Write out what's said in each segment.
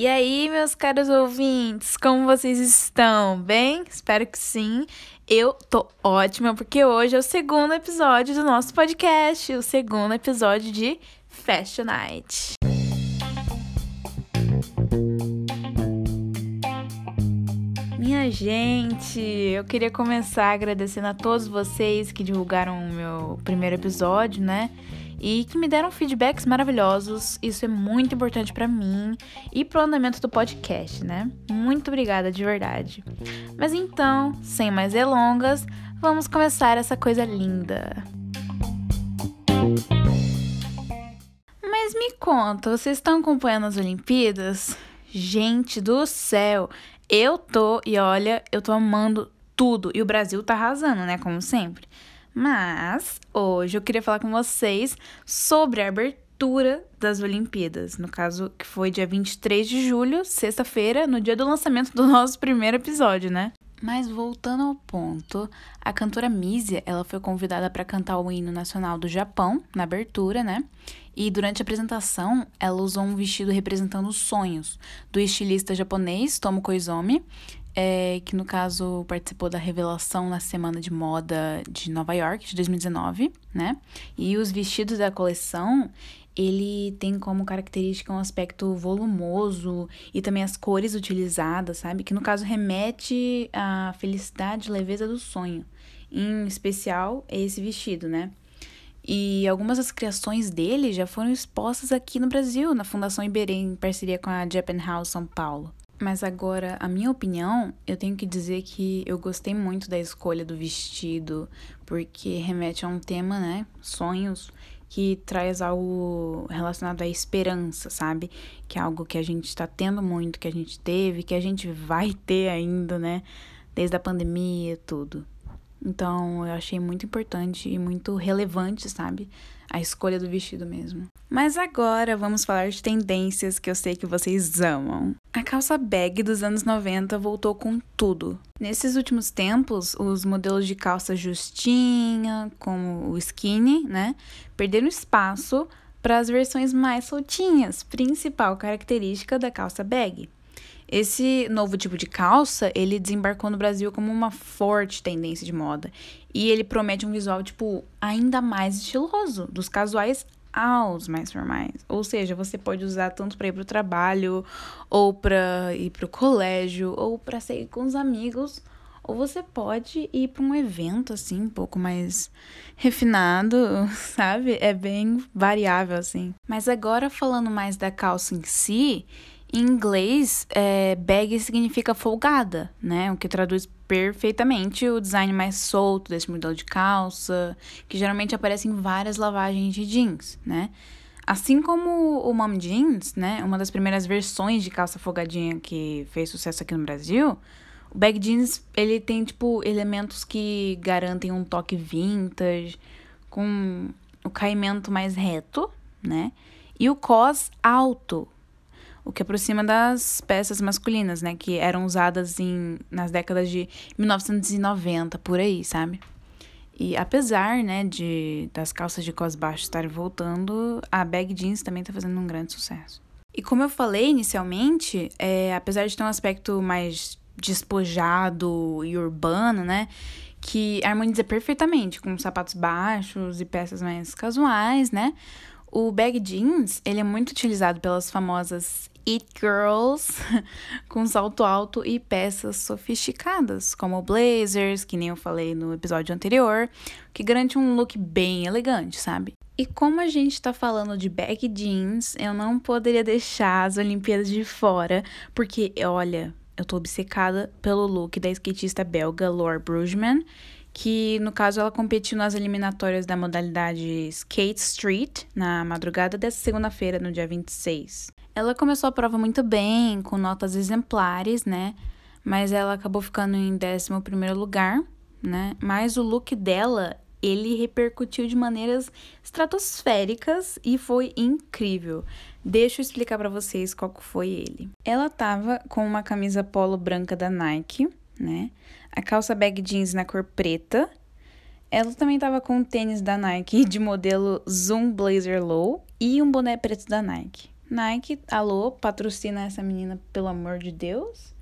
E aí, meus caros ouvintes, como vocês estão? Bem? Espero que sim. Eu tô ótima porque hoje é o segundo episódio do nosso podcast, o segundo episódio de Fashion Night. Minha gente, eu queria começar agradecendo a todos vocês que divulgaram o meu primeiro episódio, né? E que me deram feedbacks maravilhosos. Isso é muito importante para mim e pro andamento do podcast, né? Muito obrigada de verdade. Mas então, sem mais delongas, vamos começar essa coisa linda. Mas me conta, vocês estão acompanhando as Olimpíadas? Gente do céu, eu tô e olha, eu tô amando tudo e o Brasil tá arrasando, né, como sempre. Mas hoje eu queria falar com vocês sobre a abertura das Olimpíadas, no caso que foi dia 23 de julho, sexta-feira, no dia do lançamento do nosso primeiro episódio, né? Mas voltando ao ponto, a cantora Mísia, ela foi convidada para cantar o hino nacional do Japão na abertura, né? E durante a apresentação, ela usou um vestido representando os sonhos do estilista japonês Tomo Koizumi, é, que no caso participou da revelação na Semana de Moda de Nova York de 2019, né? E os vestidos da coleção, ele tem como característica um aspecto volumoso e também as cores utilizadas, sabe? Que no caso remete à felicidade e leveza do sonho. Em especial, esse vestido, né? E algumas das criações dele já foram expostas aqui no Brasil, na Fundação Iberê, em parceria com a Japan House São Paulo. Mas agora, a minha opinião, eu tenho que dizer que eu gostei muito da escolha do vestido, porque remete a um tema, né? Sonhos, que traz algo relacionado à esperança, sabe? Que é algo que a gente está tendo muito, que a gente teve, que a gente vai ter ainda, né? Desde a pandemia tudo. Então, eu achei muito importante e muito relevante, sabe? A escolha do vestido mesmo. Mas agora vamos falar de tendências que eu sei que vocês amam. A calça bag dos anos 90 voltou com tudo. Nesses últimos tempos, os modelos de calça justinha, como o skinny, né, perderam espaço para as versões mais soltinhas, principal característica da calça bag. Esse novo tipo de calça, ele desembarcou no Brasil como uma forte tendência de moda. E ele promete um visual, tipo, ainda mais estiloso, dos casuais aos mais formais. Ou seja, você pode usar tanto para ir para o trabalho, ou para ir para o colégio, ou para sair com os amigos, ou você pode ir para um evento assim, um pouco mais refinado, sabe? É bem variável assim. Mas agora falando mais da calça em si, em inglês, é, bag significa folgada, né? O que traduz perfeitamente o design mais solto desse modelo de calça, que geralmente aparece em várias lavagens de jeans, né? Assim como o mom jeans, né? Uma das primeiras versões de calça folgadinha que fez sucesso aqui no Brasil, o bag jeans, ele tem, tipo, elementos que garantem um toque vintage, com o caimento mais reto, né? E o cos alto, o que aproxima das peças masculinas, né, que eram usadas em, nas décadas de 1990, por aí, sabe? E apesar, né, de das calças de cos baixos estarem voltando, a bag jeans também está fazendo um grande sucesso. E como eu falei inicialmente, é, apesar de ter um aspecto mais despojado e urbano, né, que harmoniza perfeitamente com sapatos baixos e peças mais casuais, né? O bag jeans, ele é muito utilizado pelas famosas It Girls com salto alto e peças sofisticadas, como blazers, que nem eu falei no episódio anterior, que garante um look bem elegante, sabe? E como a gente tá falando de bag jeans, eu não poderia deixar as Olimpíadas de fora, porque olha, eu tô obcecada pelo look da skatista belga Laura Brugman, que no caso ela competiu nas eliminatórias da modalidade Skate Street na madrugada dessa segunda-feira, no dia 26. Ela começou a prova muito bem, com notas exemplares, né? Mas ela acabou ficando em 11 lugar, né? Mas o look dela, ele repercutiu de maneiras estratosféricas e foi incrível. Deixa eu explicar para vocês qual foi ele. Ela tava com uma camisa polo branca da Nike, né? A calça bag jeans na cor preta. Ela também tava com um tênis da Nike de modelo Zoom Blazer Low e um boné preto da Nike Nike, alô, patrocina essa menina, pelo amor de Deus.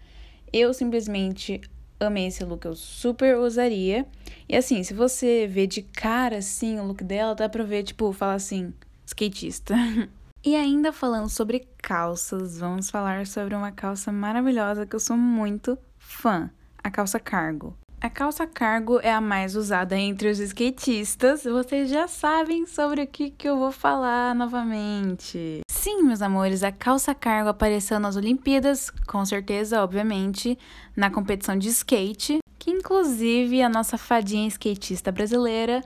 Eu simplesmente amei esse look, eu super usaria. E assim, se você vê de cara assim o look dela, dá pra ver, tipo, fala assim, skatista. e ainda falando sobre calças, vamos falar sobre uma calça maravilhosa que eu sou muito fã, a calça cargo. A calça cargo é a mais usada entre os skatistas. Vocês já sabem sobre o que, que eu vou falar novamente. Sim, meus amores, a calça cargo apareceu nas Olimpíadas, com certeza, obviamente, na competição de skate, que inclusive a nossa fadinha skatista brasileira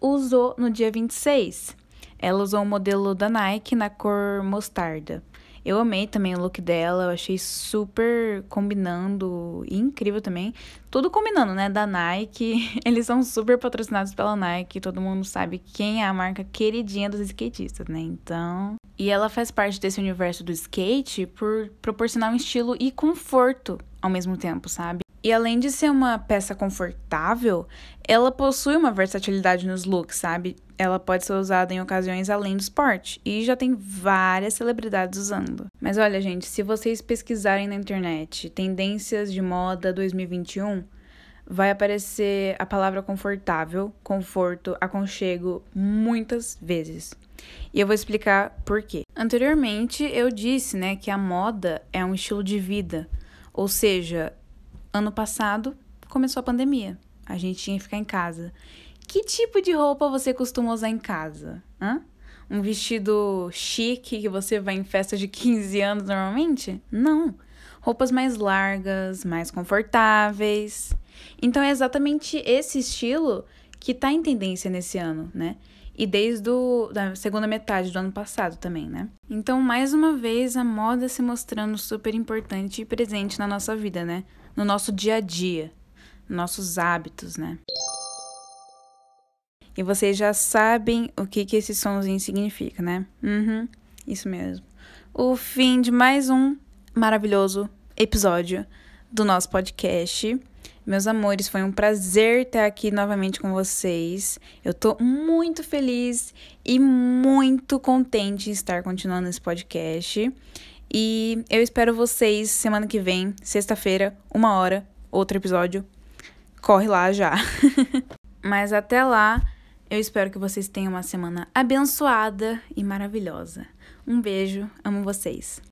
usou no dia 26. Ela usou o modelo da Nike na cor mostarda. Eu amei também o look dela, eu achei super combinando e incrível também. Tudo combinando, né? Da Nike. Eles são super patrocinados pela Nike, todo mundo sabe quem é a marca queridinha dos skatistas, né? Então. E ela faz parte desse universo do skate por proporcionar um estilo e conforto ao mesmo tempo, sabe? E além de ser uma peça confortável, ela possui uma versatilidade nos looks, sabe? Ela pode ser usada em ocasiões além do esporte e já tem várias celebridades usando. Mas olha, gente, se vocês pesquisarem na internet tendências de moda 2021, vai aparecer a palavra confortável, conforto, aconchego muitas vezes. E eu vou explicar por quê. Anteriormente eu disse, né, que a moda é um estilo de vida, ou seja, Ano passado começou a pandemia. A gente tinha que ficar em casa. Que tipo de roupa você costuma usar em casa? Hã? Um vestido chique que você vai em festa de 15 anos normalmente? Não. Roupas mais largas, mais confortáveis. Então é exatamente esse estilo que tá em tendência nesse ano, né? E desde a da segunda metade do ano passado também, né? Então, mais uma vez, a moda se mostrando super importante e presente na nossa vida, né? no nosso dia a dia, nossos hábitos, né? E vocês já sabem o que, que esse somzinho significa, né? Uhum, isso mesmo. O fim de mais um maravilhoso episódio do nosso podcast. Meus amores, foi um prazer estar aqui novamente com vocês. Eu tô muito feliz e muito contente em estar continuando esse podcast. E eu espero vocês semana que vem, sexta-feira, uma hora, outro episódio. Corre lá já. Mas até lá, eu espero que vocês tenham uma semana abençoada e maravilhosa. Um beijo, amo vocês.